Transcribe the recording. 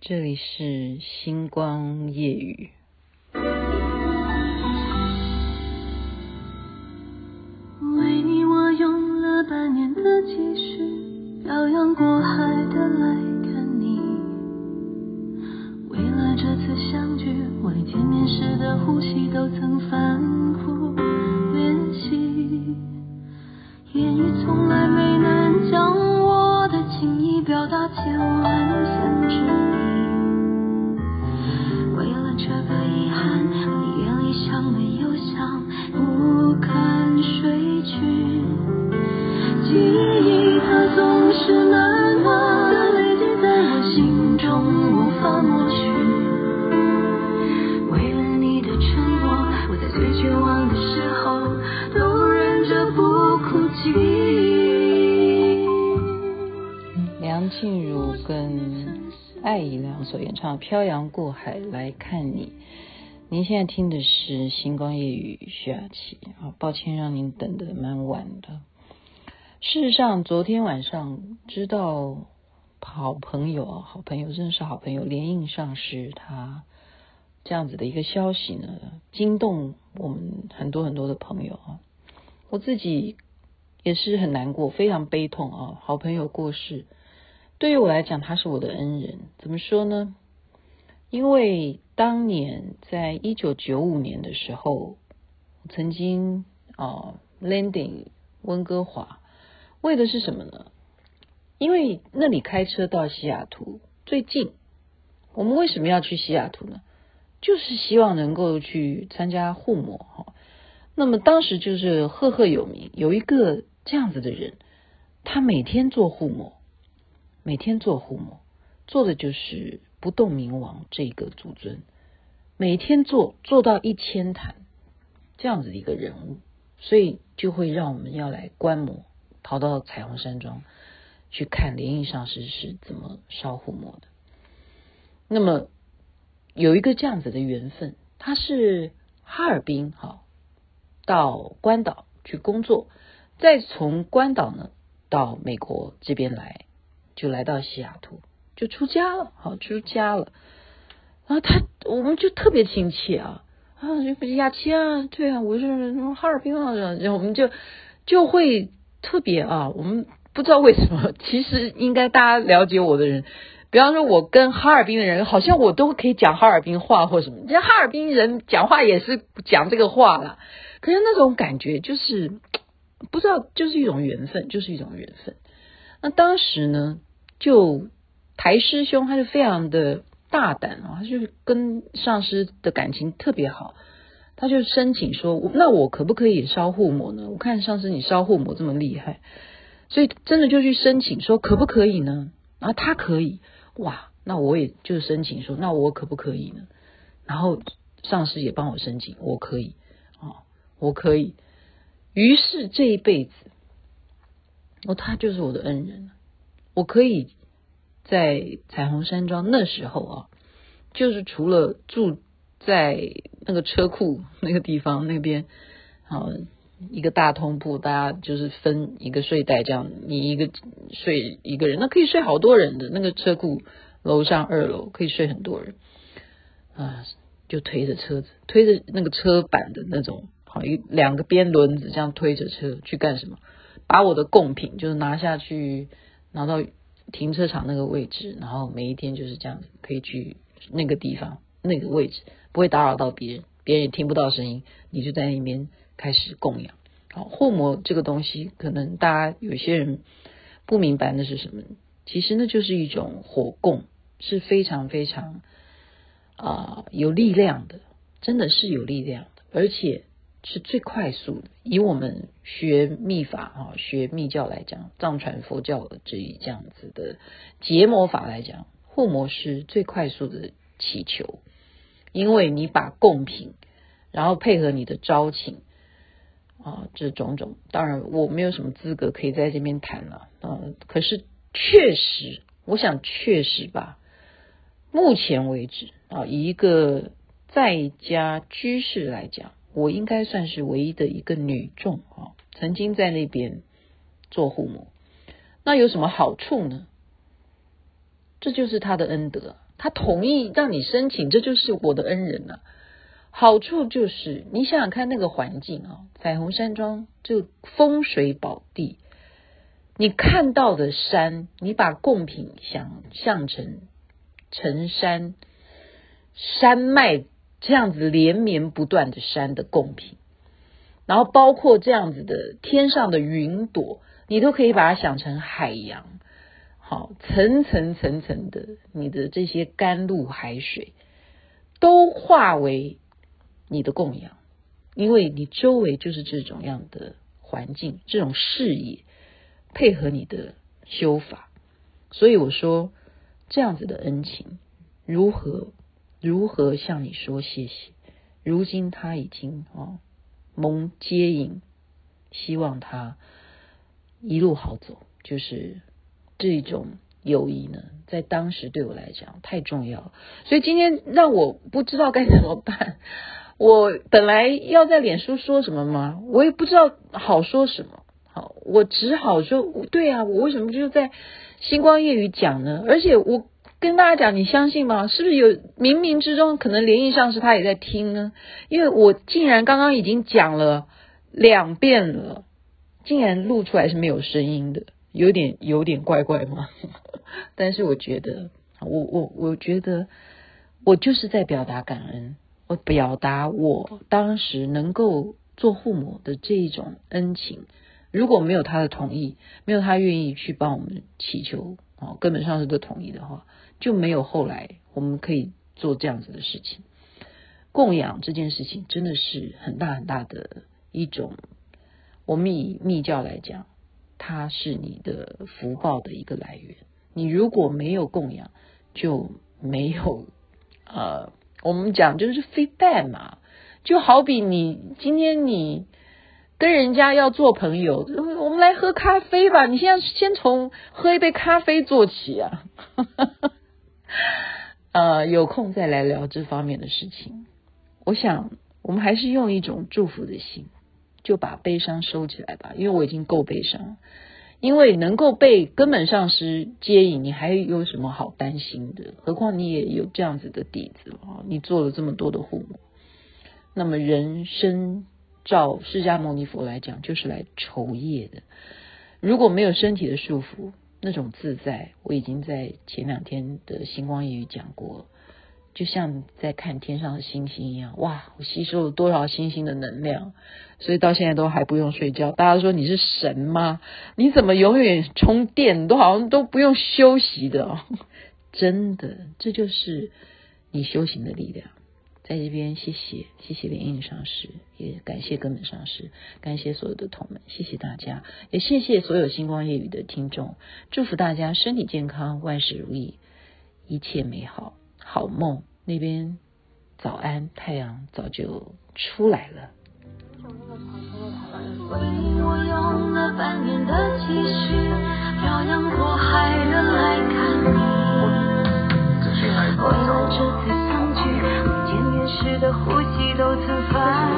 这里是星光夜雨。为你，我用了半年的积蓄，漂洋过海的来看你。为了这次相聚，我连见面时的呼吸都曾反复艾怡良所演唱《漂洋过海来看你》，您现在听的是星光夜雨徐雅琪啊，抱歉让您等得蛮晚的。事实上，昨天晚上知道好朋友啊，好朋友真的是好朋友，连映上是他这样子的一个消息呢，惊动我们很多很多的朋友啊，我自己也是很难过，非常悲痛啊，好朋友过世。对于我来讲，他是我的恩人。怎么说呢？因为当年在一九九五年的时候，曾经啊 landing 温哥华，为的是什么呢？因为那里开车到西雅图最近。我们为什么要去西雅图呢？就是希望能够去参加护摩哈。那么当时就是赫赫有名，有一个这样子的人，他每天做护摩。每天做护摩，做的就是不动明王这个祖尊，每天做做到一千坛这样子的一个人物，所以就会让我们要来观摩，跑到彩虹山庄去看莲印上师是怎么烧护摩的。那么有一个这样子的缘分，他是哈尔滨哈到关岛去工作，再从关岛呢到美国这边来。就来到西雅图，就出家了，好出家了。然后他，我们就特别亲切啊啊，就雅琪啊，对啊，我是哈尔滨啊，然后我们就就会特别啊，我们不知道为什么，其实应该大家了解我的人，比方说我跟哈尔滨的人，好像我都可以讲哈尔滨话或什么，这哈尔滨人讲话也是讲这个话啦。可是那种感觉就是不知道，就是一种缘分，就是一种缘分。那当时呢？就台师兄，他就非常的大胆啊，他就跟上师的感情特别好，他就申请说，那我可不可以烧护摩呢？我看上师你烧护摩这么厉害，所以真的就去申请说可不可以呢？然后他可以，哇，那我也就申请说，那我可不可以呢？然后上师也帮我申请，我可以啊，我可以。于是这一辈子，哦，他就是我的恩人。我可以在彩虹山庄那时候啊，就是除了住在那个车库那个地方那边，啊，一个大通铺，大家就是分一个睡袋这样，你一个睡一个人，那可以睡好多人的那个车库楼上二楼可以睡很多人啊，就推着车子，推着那个车板的那种，好一两个边轮子这样推着车去干什么？把我的贡品就是拿下去。拿到停车场那个位置，然后每一天就是这样子，可以去那个地方那个位置，不会打扰到别人，别人也听不到声音，你就在那边开始供养。好，护摩这个东西，可能大家有些人不明白那是什么，其实那就是一种火供，是非常非常啊、有力量的，真的是有力量的，而且。是最快速的。以我们学密法啊，学密教来讲，藏传佛教这一这样子的结魔法来讲，护摩是最快速的祈求，因为你把贡品，然后配合你的招请啊，这种种，当然我没有什么资格可以在这边谈了啊。可是确实，我想确实吧，目前为止啊，以一个在家居士来讲。我应该算是唯一的一个女众啊，曾经在那边做护摩，那有什么好处呢？这就是他的恩德，他同意让你申请，这就是我的恩人了、好处就是你想想看那个环境啊，彩虹山庄就风水宝地，你看到的山，你把贡品想象成成山山脉这样子连绵不断的山的贡品，然后包括这样子的天上的云朵，你都可以把它想成海洋。好，层层层层的，你的这些甘露海水都化为你的供养，因为你周围就是这种样的环境，这种视野配合你的修法，所以我说这样子的恩情，如何如何向你说谢谢？如今他已经哦蒙接引，希望他一路好走，就是。这种友谊呢，在当时对我来讲太重要，所以今天让我不知道该怎么办。我本来要在脸书说什么吗？我也不知道好说什么。好，我只好说，对啊，我为什么就在星光夜语讲呢？而且我跟大家讲，你相信吗？是不是有冥冥之中可能联谊上是他也在听呢？因为我竟然刚刚已经讲了两遍了，竟然录出来是没有声音的。有点有点怪怪吗？但是我觉得，我我我觉得，我就是在表达感恩，我表达我当时能够做父母的这一种恩情。如果没有他的同意，没有他愿意去帮我们祈求，哦，根本上是都同意的话，就没有后来我们可以做这样子的事情。供养这件事情真的是很大很大的一种，我们以密教来讲。它是你的福报的一个来源。你如果没有供养，就没有呃，我们讲就是飞蛋嘛。就好比你今天你跟人家要做朋友，我们来喝咖啡吧。你现在先从喝一杯咖啡做起啊。呃，有空再来聊这方面的事情。我想我们还是用一种祝福的心。就把悲伤收起来吧，因为我已经够悲伤。因为能够被根本上师接引，你还有什么好担心的？何况你也有这样子的底子啊！你做了这么多的护母，那么人生照释迦牟尼佛来讲，就是来酬业的。如果没有身体的束缚，那种自在，我已经在前两天的星光夜语讲过。就像在看天上的星星一样，哇！我吸收了多少星星的能量，所以到现在都还不用睡觉。大家说你是神吗？你怎么永远充电，都好像都不用休息的哦？真的，这就是你修行的力量。在这边，谢谢，谢谢莲印上师，也感谢根本上师，感谢所有的同门，谢谢大家，也谢谢所有星光夜语的听众，祝福大家身体健康，万事如意，一切美好。好梦，那边早安，太阳早就出来了。为你我用了半年的积蓄，漂洋过海的来看。的呼吸都曾泛